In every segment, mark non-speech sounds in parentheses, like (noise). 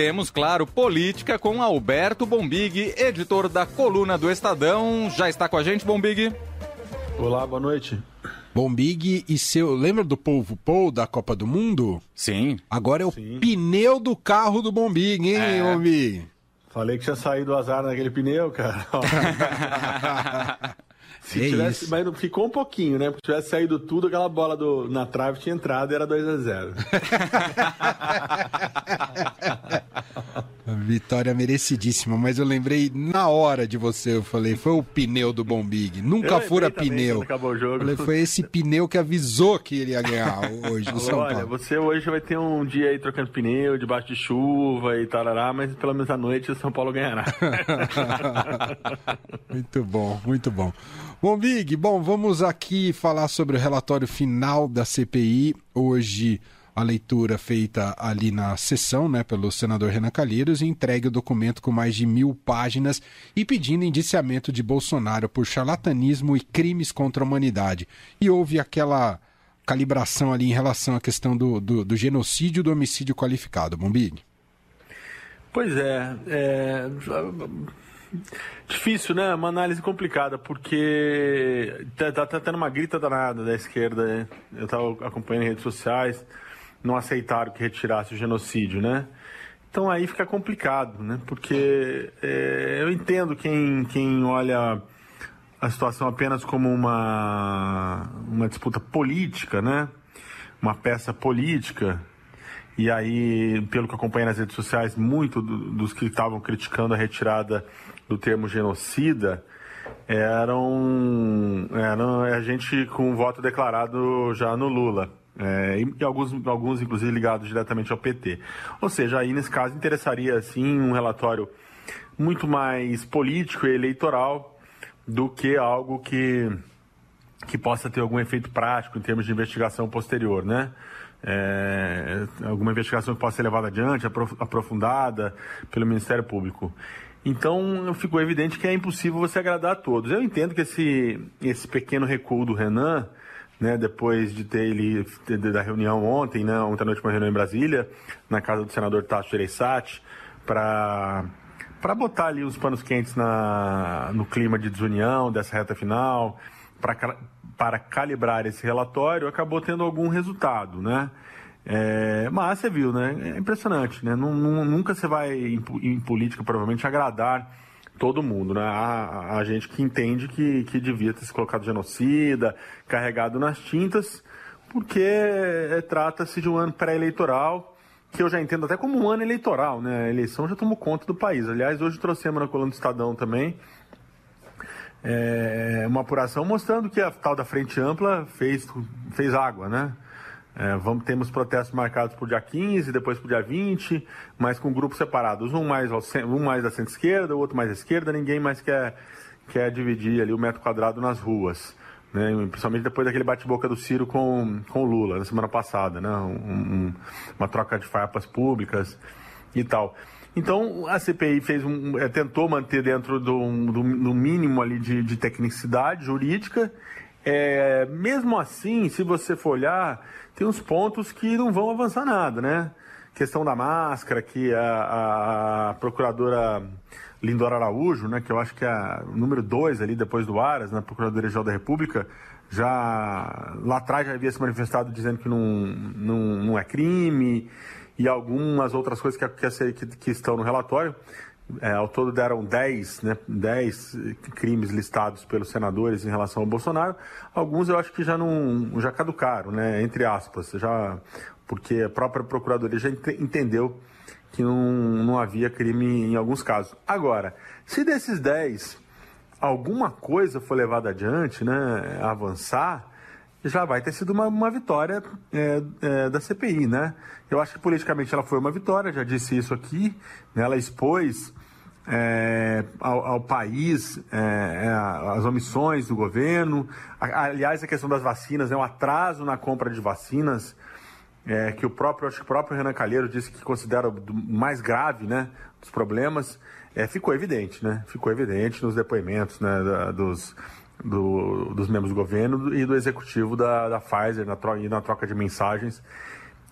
temos, claro, política com Alberto Bombig, editor da coluna do Estadão. Já está com a gente, Bombig? Olá, boa noite. Bombig e seu. Lembra do Polvo Paul da Copa do Mundo? Sim. Agora é o Sim. pneu do carro do Bombig, hein, É. Bombig? Falei que tinha saído o azar naquele pneu, cara. (laughs) (laughs) Se É tivesse, isso. mas não- ficou um pouquinho, né? Porque se tivesse saído tudo, aquela bola do, na trave tinha entrado e era 2 a 0 (laughs) (laughs) Vitória merecidíssima, mas eu lembrei na hora de você, eu falei, foi o pneu do Bombig. Nunca fura pneu. acabou o jogo. Falei, foi esse pneu que avisou que ele ia ganhar hoje (laughs) no São Olha, Paulo. você hoje vai ter um dia aí trocando pneu, debaixo de chuva e tarará, mas pelo menos à noite o São Paulo ganhará. (laughs) Muito bom, muito bom. Bom, Big, bom, vamos aqui falar sobre o relatório final da CPI. Hoje, a leitura feita ali na sessão, né, pelo senador Renan Calheiros, e entregue o documento com mais de mil páginas e pedindo indiciamento de Bolsonaro por charlatanismo e crimes contra a humanidade. E houve aquela calibração ali em relação à questão do, do, do genocídio e do homicídio qualificado. Bom, Big? Pois é, é, difícil, né? Uma análise complicada, porque tá, tá, tá tendo uma grita danada da esquerda. né? Eu estava acompanhando em redes sociais, não aceitaram que retirasse o genocídio, né? Então aí fica complicado, né? Porque é, eu entendo quem, quem olha a situação apenas como uma, uma disputa política, né? Uma peça política. E aí, pelo que eu acompanhei nas redes sociais, muito do- dos que estavam criticando a retirada do termo genocida eram, eram a gente com voto declarado já no Lula. É, e alguns, alguns, inclusive, ligados diretamente ao PT. Ou seja, aí nesse caso interessaria, sim, um relatório muito mais político e eleitoral do que algo que que possa ter algum efeito prático em termos de investigação posterior, né? É, alguma investigação que possa ser levada adiante, aprof- aprofundada pelo Ministério Público. Então, ficou evidente que é impossível você agradar a todos. Eu entendo que esse, esse pequeno recuo do Renan, né, depois de ter ele da reunião ontem, né, ontem à noite uma reunião em Brasília, na casa do senador Tasso Gereissati, para para botar ali os panos quentes na, no clima de desunião dessa reta final, para calibrar esse relatório, acabou tendo algum resultado, né? É, mas você viu, né? É impressionante, né? Nun- nun- nunca você vai, em política, provavelmente, agradar todo mundo, né? Há, há gente que entende que, que devia ter se colocado genocida, carregado nas tintas, porque é, trata-se de um ano pré-eleitoral, que eu já entendo até como um ano eleitoral, né? A eleição já tomou conta do país. Aliás, hoje trouxemos na coluna do Estadão também é, uma apuração mostrando que a tal da Frente Ampla fez, fez água, né? É, vamos, temos protestos marcados para o dia 15, depois para o dia 20, mas com grupos separados, um mais, um mais da centro-esquerda, o outro mais à esquerda, ninguém mais quer, quer dividir ali o metro quadrado nas ruas. Né? Principalmente depois daquele bate-boca do Ciro com, com o Lula, na semana passada, né? Um- um- uma troca de farpas públicas e tal. Então a CPI fez um, eh, tentou manter dentro do, do, do mínimo ali de, de tecnicidade jurídica. É, mesmo assim, se você for olhar, tem uns pontos que não vão avançar nada, né? Questão da máscara, que a, a procuradora Lindora Araújo, né, que eu acho que é a o número dois ali depois do Aras, na Procuradoria-Geral da República, já lá atrás já havia se manifestado dizendo que não, não, não é crime e algumas outras coisas que, que, que estão no relatório. É, ao todo deram 10, né, 10 crimes listados pelos senadores em relação ao Bolsonaro. Alguns eu acho que já não já caducaram, né, entre aspas, já porque a própria procuradoria já ente- entendeu que não, não havia crime em alguns casos. Agora, se desses 10 alguma coisa for levada adiante, né, avançar, já vai ter sido uma, uma vitória é, é, da CPI, né? Eu acho que politicamente ela foi uma vitória, já disse isso aqui, né? ela expôs é, ao, ao país é, é, as omissões do governo, aliás, a questão das vacinas, né, o atraso na compra de vacinas, é, que o próprio, acho que o próprio Renan Calheiro disse que considera o mais grave, né, dos problemas, ficou evidente, né, ficou evidente nos depoimentos, né, da- dos, do- dos membros do governo e do executivo da, da Pfizer na troca, na troca de mensagens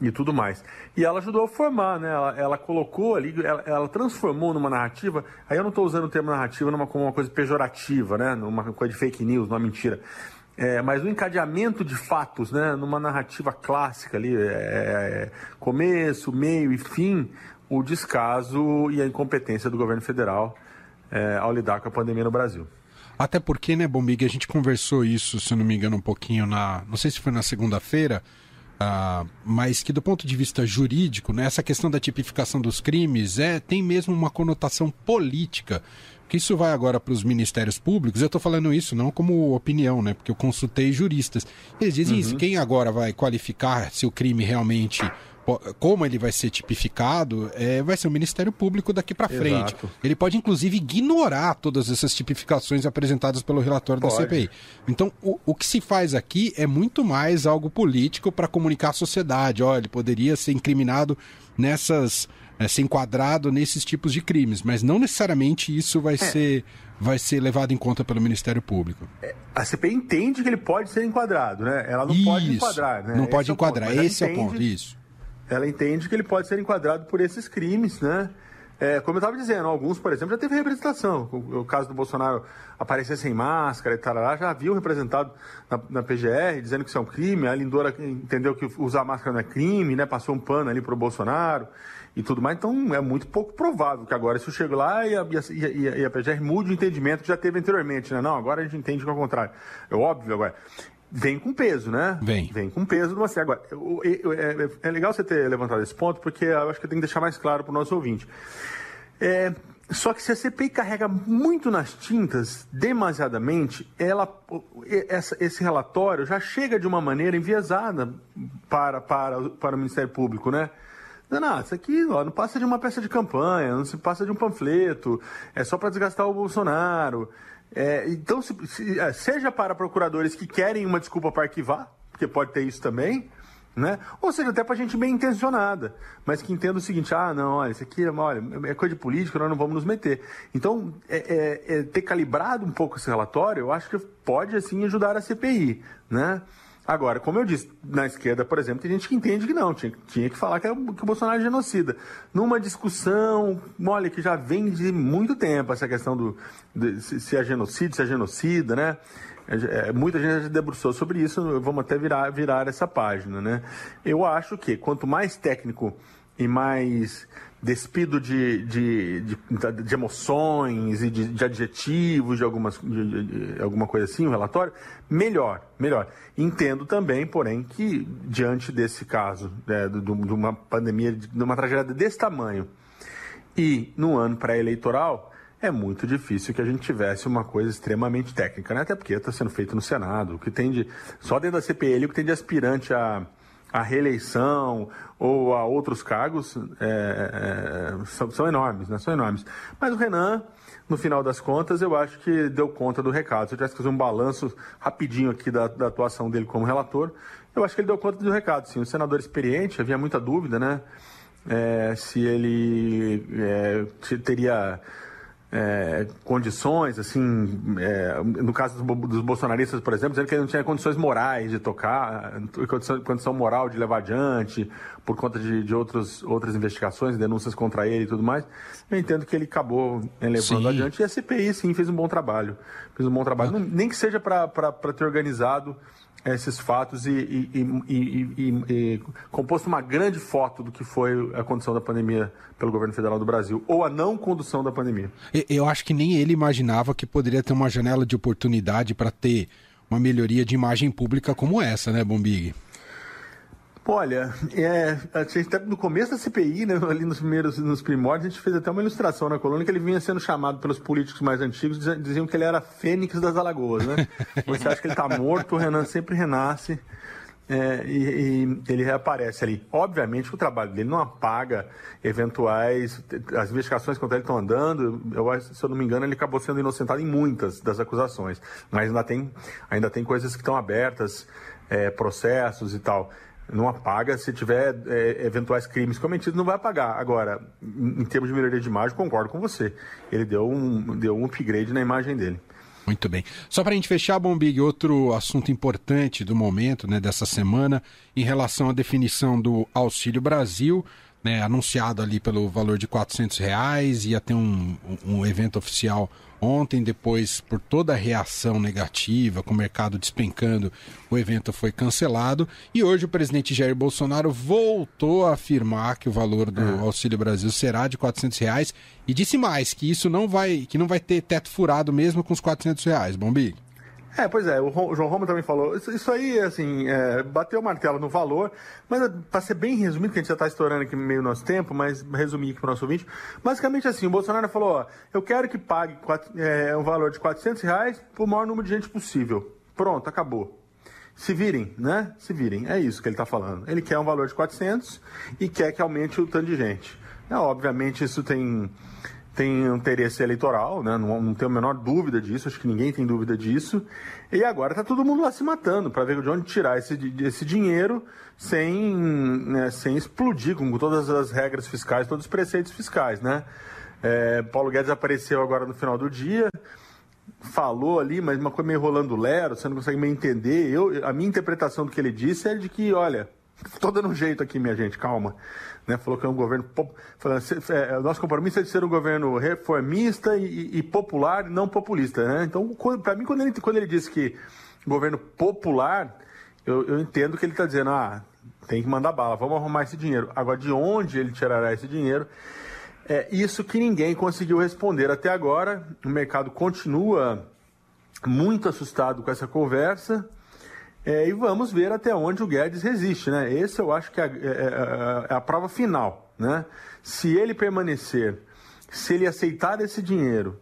e tudo mais. E ela ajudou a formar, né? Ela, ela colocou ali, ela, ela, transformou numa narrativa. Aí eu não estou usando o termo narrativa numa, como uma coisa pejorativa, né? Numa coisa de fake news, numa mentira. É, mas um encadeamento de fatos, né? Numa narrativa clássica ali, é, é, começo, meio e fim, o descaso e a incompetência do governo federal é, ao lidar com a pandemia no Brasil. Até porque, né, Bombig, a gente conversou isso, se não me engano, um pouquinho na. Não sei se foi na segunda-feira Uh, mas que do ponto de vista jurídico, né, essa questão da tipificação dos crimes é tem mesmo uma conotação política. Que isso vai agora para os ministérios públicos. Eu estou falando isso não como opinião, né? Porque eu consultei juristas. Eles dizem uhum. isso. Quem agora vai qualificar se o crime realmente como ele vai ser tipificado, é, vai ser o Ministério Público daqui para frente. Ele pode, inclusive, ignorar todas essas tipificações apresentadas pelo relatório pode. da CPI. Então, o, o que se faz aqui é muito mais algo político para comunicar à sociedade. Olha, ele poderia ser incriminado nessas. É, ser enquadrado nesses tipos de crimes, mas não necessariamente isso vai é. ser vai ser levado em conta pelo Ministério Público. É, a CPI entende que ele pode ser enquadrado, né? Ela não isso, pode enquadrar, né? Não Esse pode é enquadrar, esse é o ponto, isso ela entende que ele pode ser enquadrado por esses crimes, né? É, como eu estava dizendo, alguns, por exemplo, já teve representação. O, o, caso do Bolsonaro aparecer sem máscara e tal, já viu representado na, na, PGR dizendo que isso é um crime. A Lindora entendeu que usar máscara não é crime, né? Passou um pano ali para o Bolsonaro e tudo mais. Então é muito pouco provável que agora isso chegue lá e a, e, a, e a, PGR mude o entendimento que já teve anteriormente, né? Não, agora a gente entende que é o contrário. É óbvio agora vem com peso, né? Vem. Vem com peso de você. Agora, é, é, legal você ter levantado esse ponto, porque eu acho que eu tenho que deixar mais claro para o nosso ouvinte. É, só que se a CPI carrega muito nas tintas, demasiadamente, ela, essa, esse relatório já chega de uma maneira enviesada para, para, para o Ministério Público, né? Não, isso aqui ó, não passa de uma peça de campanha, não se passa de um panfleto, é só para desgastar o Bolsonaro. É, então, se, se, é, seja para procuradores que querem uma desculpa para arquivar, porque pode ter isso também, né? Ou seja, até para gente bem intencionada, mas que entenda o seguinte: ah, não, olha, isso aqui olha, é coisa de política, nós não vamos nos meter. Então, é, é, é ter calibrado um pouco esse relatório, eu acho que pode assim ajudar a CPI, né? Agora, como eu disse, na esquerda, por exemplo, tem gente que entende que não, tinha, tinha que falar que, é, que o Bolsonaro é genocida. Numa discussão, olha, que já vem de muito tempo essa questão do de, se é genocídio, se é genocida, né? É, é, muita gente já debruçou sobre isso, vamos até virar, virar essa página, né? Eu acho que quanto mais técnico e mais despido de, de, de, de emoções e de, de, adjetivos, de, algumas, de, de, alguma coisa assim, o relatório, melhor, melhor. Entendo também, porém, que diante desse caso, né, de, de uma pandemia, de uma tragédia desse tamanho, e no ano pré-eleitoral, é muito difícil que a gente tivesse uma coisa extremamente técnica, né? Até porque está sendo feito no Senado, o que tem de. Só dentro da CPL, o que tem de aspirante a a reeleição ou a outros cargos é, é, são, são, enormes, né? São enormes. Mas o Renan, no final das contas, eu acho que deu conta do recado. Se eu tivesse que fazer um balanço rapidinho aqui da, da atuação dele como relator, eu acho que ele deu conta do recado, sim. O senador experiente, havia muita dúvida, né? É, se ele é, teria é, condições, assim, é, no caso dos, bolsonaristas, por exemplo, dizendo que ele não tinha condições morais de tocar, condição, condição moral de levar adiante, por conta de, de outros, outras investigações, denúncias contra ele e tudo mais. Eu entendo que ele acabou é, levando sim. adiante e a CPI, sim, fez um bom trabalho. Fez um bom trabalho, ah. nem que seja para ter organizado esses fatos e, e, e, e, composto uma grande foto do que foi a condução da pandemia pelo governo federal do Brasil, ou a não condução da pandemia. Eu acho que nem ele imaginava que poderia ter uma janela de oportunidade para ter uma melhoria de imagem pública como essa, né, Bombig? Olha, é, a gente, no começo da CPI, né, ali nos primeiros, nos primórdios, a gente fez até uma ilustração na coluna que ele vinha sendo chamado pelos políticos mais antigos, diziam que ele era fênix das Alagoas, né? (laughs) Você acha que ele está morto, o Renan sempre renasce é, e, e, ele reaparece ali. Obviamente que o trabalho dele não apaga eventuais. As investigações contra ele estão andando. Eu, se eu não me engano, ele acabou sendo inocentado em muitas das acusações. Mas ainda tem, ainda tem coisas que estão abertas, é, processos e tal não apaga. Se tiver é, eventuais crimes cometidos, não vai apagar. Agora, em, termos de melhoria de imagem, concordo com você. Ele deu um, deu um upgrade na imagem dele. Muito bem. Só para a gente fechar, Bombig, outro assunto importante do momento, né, dessa semana, em relação à definição do Auxílio Brasil, né, anunciado ali pelo valor de R$ reais, ia ter um, um evento oficial ontem, depois, por toda a reação negativa, com o mercado despencando, o evento foi cancelado. E hoje o presidente Jair Bolsonaro voltou a afirmar que o valor do é. Auxílio Brasil será de R$ reais e disse mais que isso não vai, que não vai ter teto furado mesmo com os R$ reais. Bombi? É, pois é, o João Roma também falou. Isso, isso aí, assim, é, bateu o martelo no valor, mas para ser bem resumido, que a gente já está estourando aqui meio nosso tempo, mas resumir aqui para o nosso ouvinte. Basicamente assim, o Bolsonaro falou, ó, eu quero que pague quatro, é, um valor de 400 reais para o maior número de gente possível. Pronto, acabou. Se virem, né? Se virem. É isso que ele está falando. Ele quer um valor de 400 e quer que aumente o tanto de gente. É, obviamente, isso tem tem interesse eleitoral, né? não, não tenho a menor dúvida disso, acho que ninguém tem dúvida disso. E agora está todo mundo lá se matando para ver de onde tirar esse, esse dinheiro sem, né, sem explodir com todas as regras fiscais, todos os preceitos fiscais. Né? É, Paulo Guedes apareceu agora no final do dia, falou ali, mas uma coisa meio rolando lero, você não consegue meio entender. Eu, a minha interpretação do que ele disse é de que, olha, (laughs) estou dando um jeito aqui, minha gente, calma né, falou que é um governo. Falando, é, nosso compromisso é de ser um governo reformista e, e popular, não populista. Né? Então, para mim, quando ele, quando ele diz que governo popular, eu, eu entendo que ele está dizendo: ah, tem que mandar bala, vamos arrumar esse dinheiro. Agora, de onde ele tirará esse dinheiro? É isso que ninguém conseguiu responder até agora. O mercado continua muito assustado com essa conversa. É, e vamos ver até onde o Guedes resiste, né? Esse eu acho que é, é, é, é a prova final, né? Se ele permanecer, se ele aceitar esse dinheiro,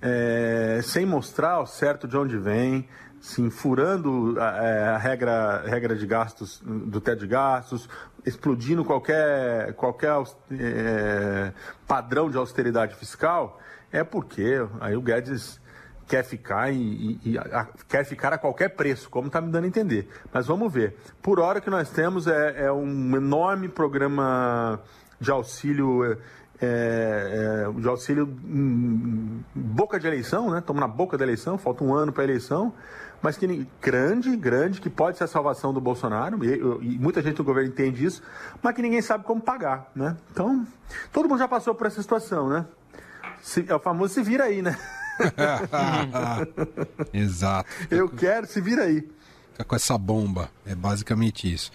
é, sem mostrar ao certo de onde vem, sim, furando a, é, a, regra, regra de gastos, do teto de gastos, explodindo qualquer, qualquer padrão de austeridade fiscal, é porque aí o Guedes quer ficar e, a, quer ficar a qualquer preço, como está me dando a entender. Mas vamos ver. Por hora que nós temos é, é um enorme programa de auxílio. É, é, de auxílio em boca de eleição, né? Estamos na boca da eleição, falta um ano para a eleição, mas que grande, grande, que pode ser a salvação do Bolsonaro, e, e, muita gente do governo entende isso, mas que ninguém sabe como pagar, né? Então, todo mundo já passou por essa situação, né? Se, é o famoso se vira aí, né? (laughs) (laughs) Exato. Eu quero, se vira aí. Fica com essa bomba. É basicamente isso.